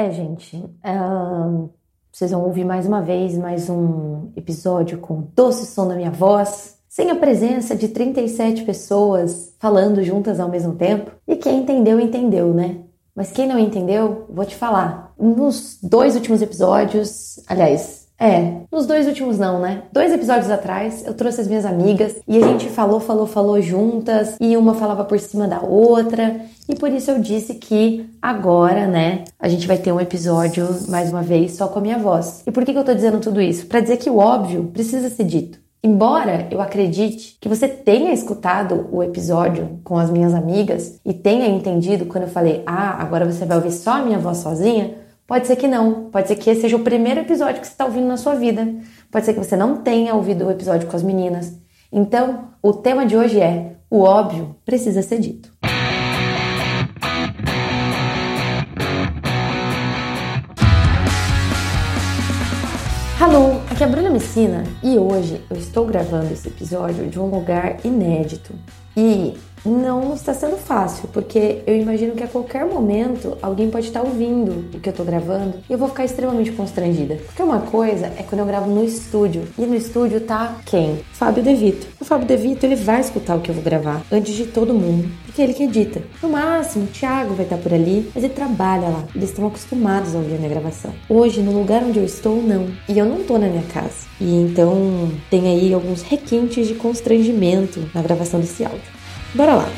É, gente, uh, vocês vão ouvir mais uma vez mais um episódio com o doce som da minha voz, sem a presença de 37 pessoas falando juntas ao mesmo tempo. E quem entendeu, entendeu, né? Mas quem não entendeu, vou te falar. Nos dois últimos episódios, aliás, é, nos dois últimos não, né? Dois episódios atrás eu trouxe as minhas amigas e a gente falou, falou, falou juntas e uma falava por cima da outra e por isso eu disse que agora, né, a gente vai ter um episódio mais uma vez só com a minha voz. E por que, que eu tô dizendo tudo isso? Para dizer que o óbvio precisa ser dito. Embora eu acredite que você tenha escutado o episódio com as minhas amigas e tenha entendido quando eu falei, ah, agora você vai ouvir só a minha voz sozinha, Pode ser que não. Pode ser que esse seja o primeiro episódio que você está ouvindo na sua vida. Pode ser que você não tenha ouvido o episódio com as meninas. Então, o tema de hoje é: o óbvio precisa ser dito. Alô, aqui é a Bruna Messina e hoje eu estou gravando esse episódio de um lugar inédito. E não está sendo fácil, porque eu imagino que a qualquer momento alguém pode estar ouvindo o que eu estou gravando e eu vou ficar extremamente constrangida. Porque uma coisa é quando eu gravo no estúdio e no estúdio tá quem? Fábio Devito. O Fábio Devito ele vai escutar o que eu vou gravar antes de todo mundo, porque é ele que edita. No máximo, o Thiago vai estar por ali, mas ele trabalha lá. Eles estão acostumados a ouvir a minha gravação. Hoje, no lugar onde eu estou, não. E eu não tô na minha casa. E então tem aí alguns requintes de constrangimento na gravação desse áudio. Bora lá!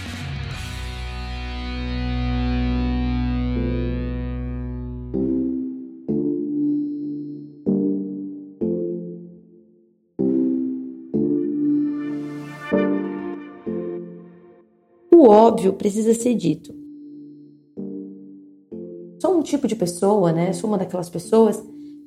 O óbvio precisa ser dito. Sou um tipo de pessoa, né? Sou uma daquelas pessoas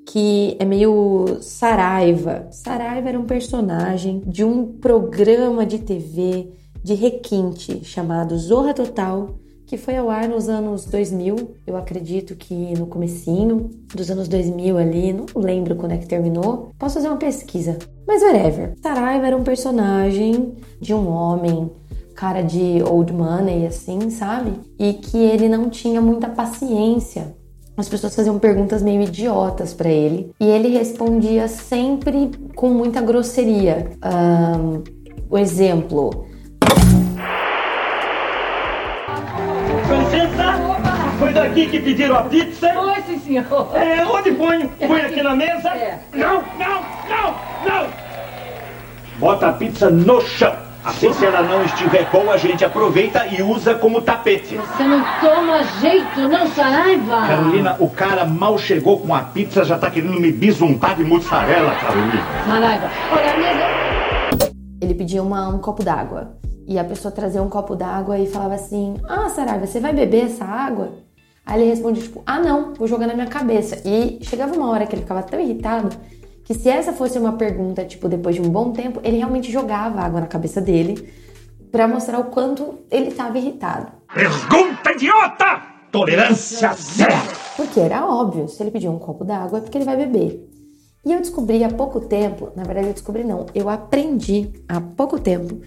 que é meio Saraiva. Saraiva era um personagem de um programa de TV de requinte chamado Zorra Total, que foi ao ar nos anos 2000, eu acredito que no comecinho dos anos 2000 ali, não lembro quando é que terminou. Posso fazer uma pesquisa. Mas whatever. Saraiva era um personagem de um homem cara de old money assim, sabe? E que ele não tinha muita paciência as pessoas faziam perguntas meio idiotas para ele e ele respondia sempre com muita grosseria. Um, o exemplo: Foi daqui que pediram a pizza? Foi, sim, senhor. É, onde põe? Põe aqui na mesa? É. Não, não, não, não! Bota a pizza no chão. Assim, se ela não estiver boa, a gente aproveita e usa como tapete. Você não toma jeito, não, Saraiva? Carolina, o cara mal chegou com a pizza, já tá querendo me bisuntar de mussarela, Carolina. Saraiva, olha a mesa. Ele pedia uma, um copo d'água. E a pessoa trazia um copo d'água e falava assim: Ah, Saraiva, você vai beber essa água? Aí ele respondia, tipo, ah não, vou jogar na minha cabeça. E chegava uma hora que ele ficava tão irritado que se essa fosse uma pergunta, tipo, depois de um bom tempo, ele realmente jogava água na cabeça dele para mostrar o quanto ele estava irritado. Pergunta idiota! Tolerância zero! Porque era óbvio, se ele pedir um copo d'água é porque ele vai beber. E eu descobri há pouco tempo, na verdade eu descobri não, eu aprendi há pouco tempo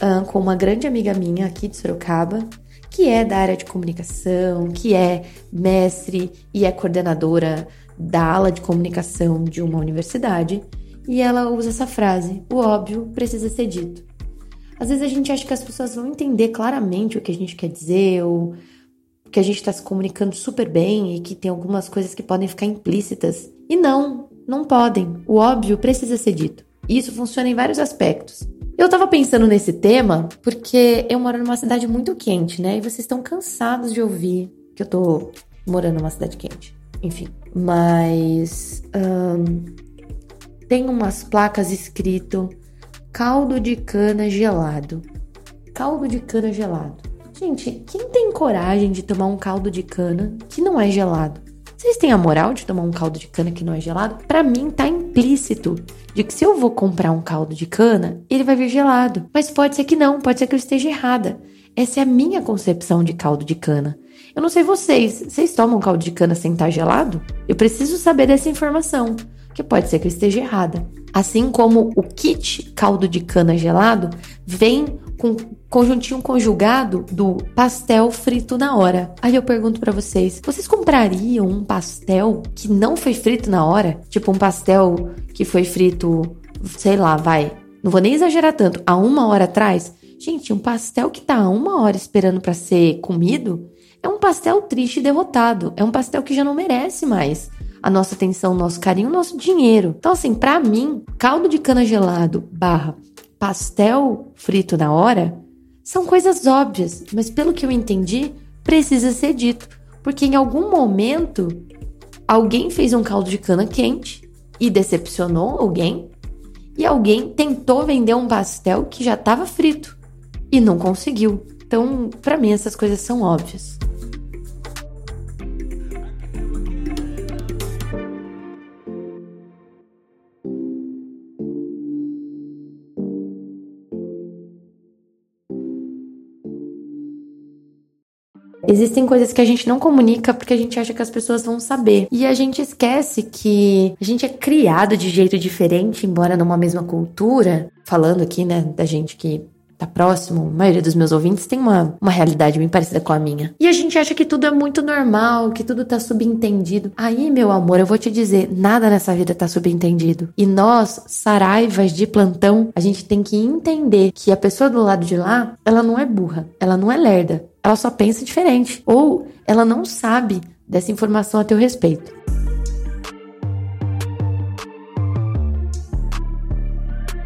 uh, com uma grande amiga minha aqui de Sorocaba, que é da área de comunicação, que é mestre e é coordenadora da ala de comunicação de uma universidade, e ela usa essa frase: o óbvio precisa ser dito. Às vezes a gente acha que as pessoas vão entender claramente o que a gente quer dizer, ou que a gente está se comunicando super bem e que tem algumas coisas que podem ficar implícitas. E não, não podem. O óbvio precisa ser dito. Isso funciona em vários aspectos. Eu tava pensando nesse tema porque eu moro numa cidade muito quente, né? E vocês estão cansados de ouvir que eu tô morando numa cidade quente. Enfim, mas tem umas placas escrito caldo de cana gelado. Caldo de cana gelado. Gente, quem tem coragem de tomar um caldo de cana que não é gelado? Vocês têm a moral de tomar um caldo de cana que não é gelado? Para mim tá implícito de que se eu vou comprar um caldo de cana, ele vai vir gelado. Mas pode ser que não, pode ser que eu esteja errada. Essa é a minha concepção de caldo de cana. Eu não sei vocês, vocês tomam caldo de cana sem estar gelado? Eu preciso saber dessa informação, que pode ser que eu esteja errada. Assim como o kit caldo de cana gelado vem com conjuntinho conjugado do pastel frito na hora. Aí eu pergunto para vocês, vocês comprariam um pastel que não foi frito na hora? Tipo um pastel que foi frito, sei lá, vai. Não vou nem exagerar tanto, há uma hora atrás? Gente, um pastel que tá há uma hora esperando para ser comido é um pastel triste e derrotado. É um pastel que já não merece mais a nossa atenção, nosso carinho, nosso dinheiro. Então, assim, para mim, caldo de cana gelado barra pastel frito na hora são coisas óbvias, mas pelo que eu entendi, precisa ser dito. Porque em algum momento alguém fez um caldo de cana quente e decepcionou alguém, e alguém tentou vender um pastel que já estava frito e não conseguiu. Então, para mim, essas coisas são óbvias. Existem coisas que a gente não comunica porque a gente acha que as pessoas vão saber. E a gente esquece que a gente é criado de jeito diferente, embora numa mesma cultura. Falando aqui, né, da gente que tá próximo, a maioria dos meus ouvintes tem uma, uma realidade bem parecida com a minha. E a gente acha que tudo é muito normal, que tudo tá subentendido. Aí, meu amor, eu vou te dizer, nada nessa vida tá subentendido. E nós, saraivas de plantão, a gente tem que entender que a pessoa do lado de lá, ela não é burra, ela não é lerda, ela só pensa diferente. Ou ela não sabe dessa informação a teu respeito.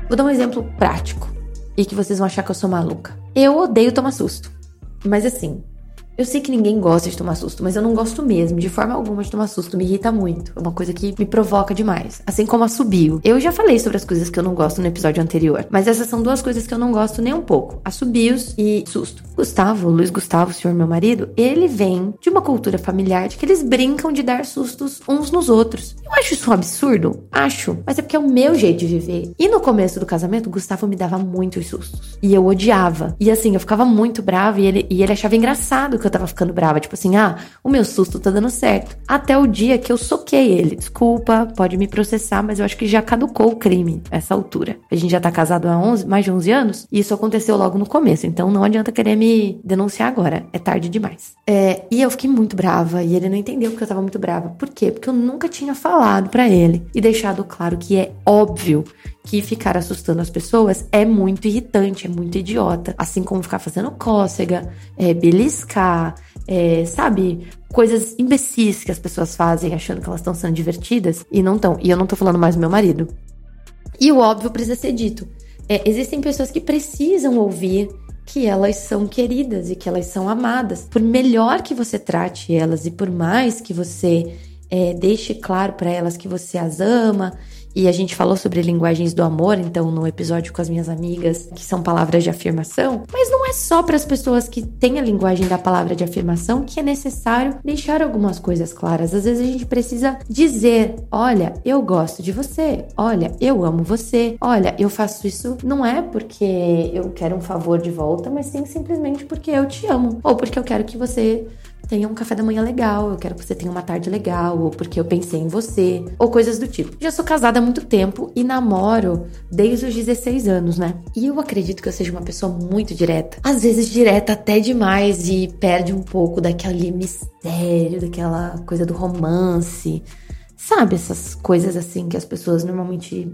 Vou dar um exemplo prático e que vocês vão achar que eu sou maluca. Eu odeio tomar susto. Mas assim, eu sei que ninguém gosta de tomar susto, mas eu não gosto mesmo, de forma alguma, de tomar susto. Me irrita muito. É uma coisa que me provoca demais. Assim como assobio. Eu já falei sobre as coisas que eu não gosto no episódio anterior, mas essas são duas coisas que eu não gosto nem um pouco: assobios e susto. Gustavo, Luiz Gustavo, senhor meu marido, ele vem de uma cultura familiar de que eles brincam de dar sustos uns nos outros. Eu acho isso um absurdo? Acho. Mas é porque é o meu jeito de viver. E no começo do casamento, Gustavo me dava muitos sustos. E eu odiava. E assim, eu ficava muito brava e ele, e ele achava engraçado que eu tava ficando brava. Tipo assim, ah, o meu susto tá dando certo. Até o dia que eu soquei ele. Desculpa, pode me processar, mas eu acho que já caducou o crime essa altura. A gente já tá casado há 11, mais de 11 anos e isso aconteceu logo no começo. Então não adianta querer me denunciar agora. É tarde demais. É, e eu fiquei muito brava e ele não entendeu porque eu tava muito brava. Por quê? Porque eu nunca tinha falado para ele e deixado claro que é óbvio que ficar assustando as pessoas é muito irritante, é muito idiota. Assim como ficar fazendo cócega, é, beliscar, é, sabe? Coisas imbecis que as pessoas fazem achando que elas estão sendo divertidas e não estão. E eu não tô falando mais do meu marido. E o óbvio precisa ser dito. É, existem pessoas que precisam ouvir que elas são queridas e que elas são amadas. Por melhor que você trate elas e por mais que você é, deixe claro para elas que você as ama. E a gente falou sobre linguagens do amor, então, no episódio com as minhas amigas, que são palavras de afirmação. Mas não é só para as pessoas que têm a linguagem da palavra de afirmação que é necessário deixar algumas coisas claras. Às vezes a gente precisa dizer: olha, eu gosto de você, olha, eu amo você, olha, eu faço isso. Não é porque eu quero um favor de volta, mas sim simplesmente porque eu te amo, ou porque eu quero que você tenha um café da manhã legal, eu quero que você tenha uma tarde legal, ou porque eu pensei em você, ou coisas do tipo. Já sou casada há muito tempo e namoro desde os 16 anos, né? E eu acredito que eu seja uma pessoa muito direta. Às vezes direta até demais e perde um pouco daquele mistério, daquela coisa do romance. Sabe essas coisas assim que as pessoas normalmente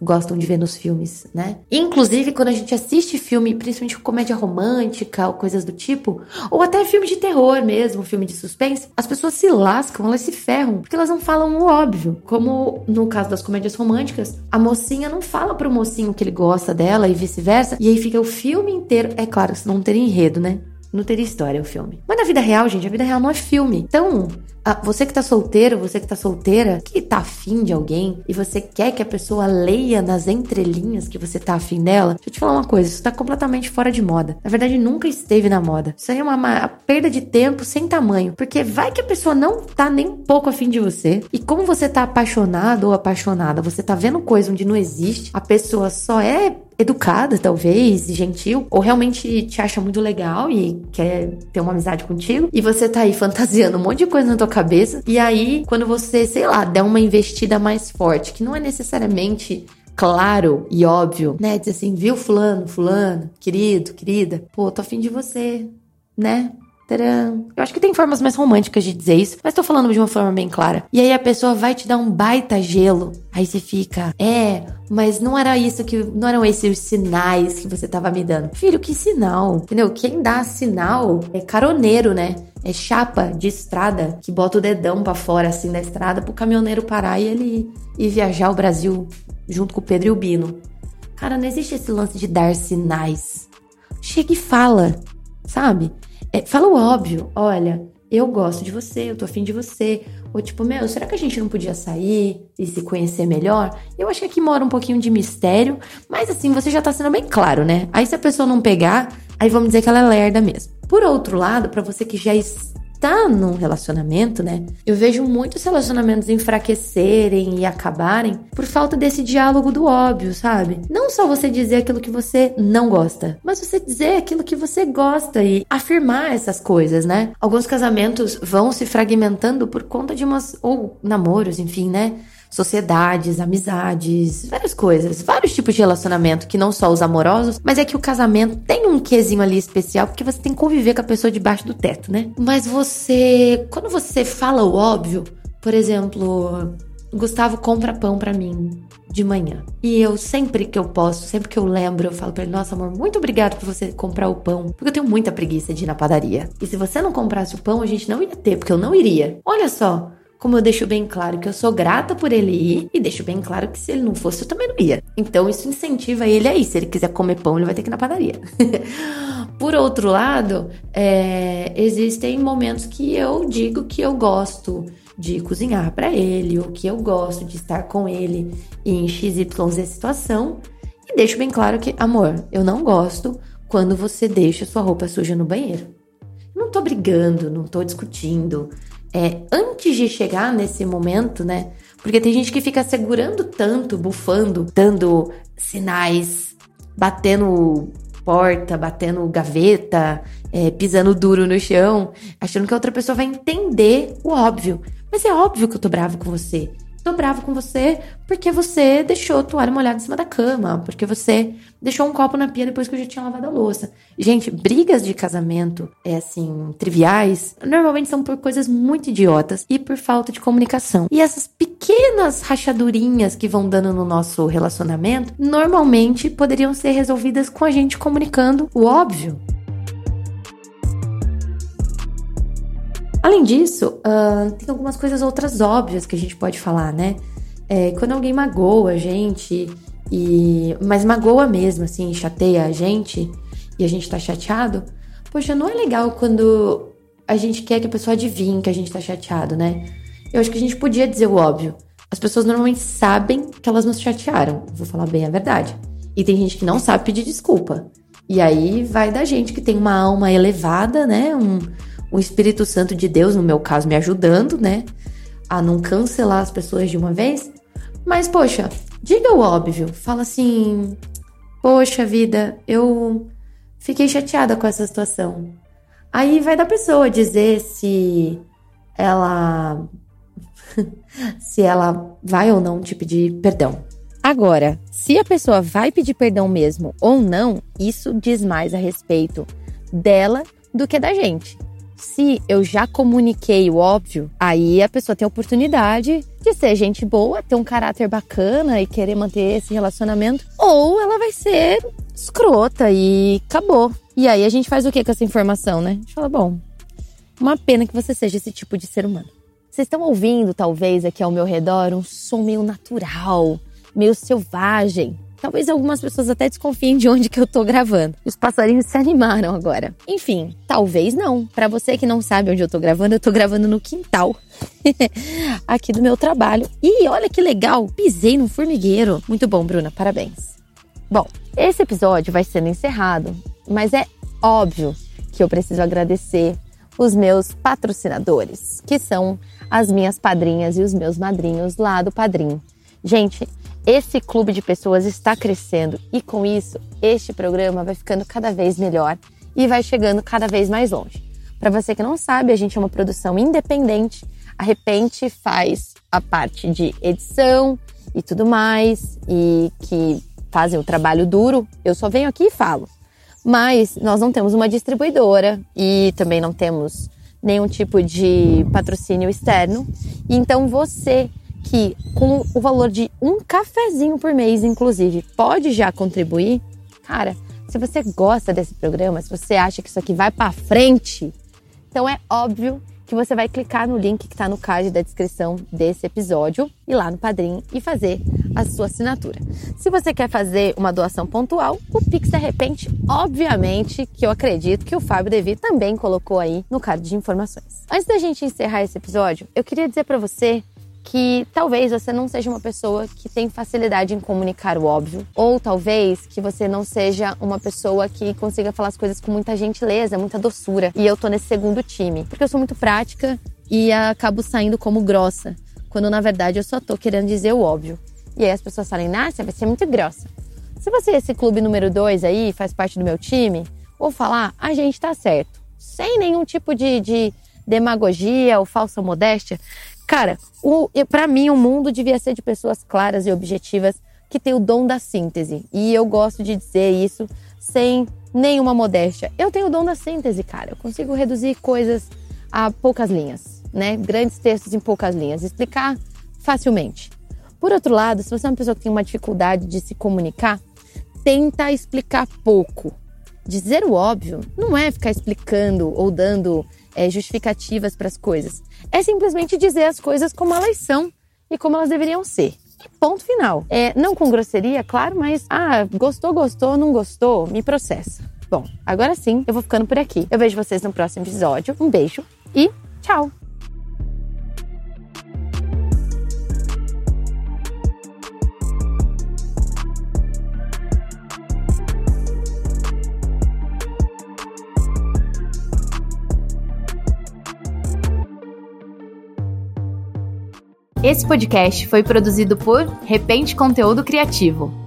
gostam de ver nos filmes, né? Inclusive, quando a gente assiste filme, principalmente comédia romântica ou coisas do tipo, ou até filme de terror mesmo, filme de suspense, as pessoas se lascam, elas se ferram, porque elas não falam o óbvio. Como no caso das comédias românticas, a mocinha não fala pro mocinho que ele gosta dela e vice-versa, e aí fica o filme inteiro. É claro, se não ter enredo, né? Não teria história o filme. Mas na vida real, gente, a vida real não é filme. Então, ah, você que tá solteiro, você que tá solteira, que tá afim de alguém e você quer que a pessoa leia nas entrelinhas que você tá afim dela, deixa eu te falar uma coisa, isso tá completamente fora de moda. Na verdade, nunca esteve na moda. Isso aí é uma, uma perda de tempo sem tamanho, porque vai que a pessoa não tá nem um pouco afim de você e como você tá apaixonado ou apaixonada, você tá vendo coisa onde não existe, a pessoa só é educada, talvez, gentil, ou realmente te acha muito legal e quer ter uma amizade contigo, e você tá aí fantasiando um monte de coisa na tua cabeça, e aí, quando você, sei lá, der uma investida mais forte, que não é necessariamente claro e óbvio, né? Dizer assim, viu fulano, fulano, querido, querida, pô, tô afim de você, né? Tcharam. Eu acho que tem formas mais românticas de dizer isso, mas tô falando de uma forma bem clara. E aí a pessoa vai te dar um baita gelo. Aí você fica, é, mas não era isso que. Não eram esses os sinais que você tava me dando. Filho, que sinal? Entendeu? Quem dá sinal é caroneiro, né? É chapa de estrada que bota o dedão para fora assim da estrada pro caminhoneiro parar e ele ir viajar o Brasil junto com o Pedro e o Bino. Cara, não existe esse lance de dar sinais. Chega e fala, sabe? É, fala o óbvio. Olha, eu gosto de você, eu tô afim de você. Ou tipo, meu, será que a gente não podia sair e se conhecer melhor? Eu acho que aqui mora um pouquinho de mistério, mas assim, você já tá sendo bem claro, né? Aí se a pessoa não pegar, aí vamos dizer que ela é lerda mesmo. Por outro lado, para você que já está num relacionamento, né? Eu vejo muitos relacionamentos enfraquecerem e acabarem por falta desse diálogo do óbvio, sabe? Não só você dizer aquilo que você não gosta, mas você dizer aquilo que você gosta e afirmar essas coisas, né? Alguns casamentos vão se fragmentando por conta de umas ou namoros, enfim, né? Sociedades, amizades, várias coisas, vários tipos de relacionamento, que não só os amorosos, mas é que o casamento tem um quesinho ali especial, porque você tem que conviver com a pessoa debaixo do teto, né? Mas você, quando você fala o óbvio, por exemplo, Gustavo compra pão para mim de manhã. E eu sempre que eu posso, sempre que eu lembro, eu falo para ele: "Nossa, amor, muito obrigado por você comprar o pão, porque eu tenho muita preguiça de ir na padaria. E se você não comprasse o pão, a gente não ia ter, porque eu não iria. Olha só, como eu deixo bem claro que eu sou grata por ele ir e deixo bem claro que se ele não fosse, eu também não ia. Então isso incentiva ele a ir. Se ele quiser comer pão, ele vai ter que ir na padaria. por outro lado, é, existem momentos que eu digo que eu gosto de cozinhar para ele, ou que eu gosto de estar com ele em XYZ situação. E deixo bem claro que, amor, eu não gosto quando você deixa sua roupa suja no banheiro. Não tô brigando, não tô discutindo, é, antes de chegar nesse momento, né? Porque tem gente que fica segurando tanto, bufando, dando sinais, batendo porta, batendo gaveta, é, pisando duro no chão, achando que a outra pessoa vai entender o óbvio. Mas é óbvio que eu tô bravo com você. Tô bravo com você porque você deixou a toalha molhada em cima da cama, porque você deixou um copo na pia depois que eu já tinha lavado a louça. Gente, brigas de casamento, é assim, triviais, normalmente são por coisas muito idiotas e por falta de comunicação. E essas pequenas rachadurinhas que vão dando no nosso relacionamento, normalmente poderiam ser resolvidas com a gente comunicando o óbvio. Além disso, uh, tem algumas coisas outras óbvias que a gente pode falar, né? É, quando alguém magoa a gente, e mas magoa mesmo, assim, chateia a gente, e a gente tá chateado, poxa, não é legal quando a gente quer que a pessoa adivinhe que a gente tá chateado, né? Eu acho que a gente podia dizer o óbvio. As pessoas normalmente sabem que elas nos chatearam, vou falar bem a verdade. E tem gente que não sabe pedir desculpa. E aí vai da gente que tem uma alma elevada, né? Um, o Espírito Santo de Deus, no meu caso, me ajudando, né? A não cancelar as pessoas de uma vez. Mas, poxa, diga o óbvio. Fala assim: Poxa vida, eu fiquei chateada com essa situação. Aí vai da pessoa dizer se ela. se ela vai ou não te pedir perdão. Agora, se a pessoa vai pedir perdão mesmo ou não, isso diz mais a respeito dela do que da gente. Se eu já comuniquei o óbvio, aí a pessoa tem a oportunidade de ser gente boa, ter um caráter bacana e querer manter esse relacionamento, ou ela vai ser escrota e acabou. E aí a gente faz o que com essa informação, né? A gente fala, bom, uma pena que você seja esse tipo de ser humano. Vocês estão ouvindo, talvez, aqui ao meu redor, um som meio natural, meio selvagem. Talvez algumas pessoas até desconfiem de onde que eu tô gravando. Os passarinhos se animaram agora. Enfim, talvez não. Para você que não sabe onde eu tô gravando, eu tô gravando no quintal aqui do meu trabalho. E olha que legal, pisei num formigueiro. Muito bom, Bruna, parabéns. Bom, esse episódio vai sendo encerrado, mas é óbvio que eu preciso agradecer os meus patrocinadores, que são as minhas padrinhas e os meus madrinhos lá do Padrim. Gente, esse clube de pessoas está crescendo e com isso, este programa vai ficando cada vez melhor e vai chegando cada vez mais longe. Para você que não sabe, a gente é uma produção independente. A Repente faz a parte de edição e tudo mais, e que fazem o trabalho duro, eu só venho aqui e falo. Mas nós não temos uma distribuidora e também não temos nenhum tipo de patrocínio externo. Então você que com o valor de um cafezinho por mês, inclusive, pode já contribuir, cara, se você gosta desse programa, se você acha que isso aqui vai para frente, então é óbvio que você vai clicar no link que está no card da descrição desse episódio e lá no Padrim e fazer a sua assinatura. Se você quer fazer uma doação pontual, o Pix de repente, obviamente, que eu acredito que o Fábio Devi também colocou aí no card de informações. Antes da gente encerrar esse episódio, eu queria dizer para você que talvez você não seja uma pessoa que tem facilidade em comunicar o óbvio, ou talvez que você não seja uma pessoa que consiga falar as coisas com muita gentileza, muita doçura. E eu tô nesse segundo time, porque eu sou muito prática e acabo saindo como grossa, quando na verdade eu só tô querendo dizer o óbvio. E aí as pessoas falam, Nácia, vai ser muito grossa. Se você é esse clube número dois aí, faz parte do meu time, vou falar, a gente tá certo. Sem nenhum tipo de, de demagogia ou falsa modéstia. Cara, para mim o mundo devia ser de pessoas claras e objetivas que têm o dom da síntese. E eu gosto de dizer isso sem nenhuma modéstia. Eu tenho o dom da síntese, cara. Eu consigo reduzir coisas a poucas linhas, né? Grandes textos em poucas linhas, explicar facilmente. Por outro lado, se você é uma pessoa que tem uma dificuldade de se comunicar, tenta explicar pouco. Dizer o óbvio não é ficar explicando ou dando é, justificativas para as coisas. É simplesmente dizer as coisas como elas são e como elas deveriam ser. Ponto final. É, não com grosseria, claro, mas ah, gostou, gostou, não gostou, me processa. Bom, agora sim, eu vou ficando por aqui. Eu vejo vocês no próximo episódio. Um beijo e tchau! Esse podcast foi produzido por Repente Conteúdo Criativo.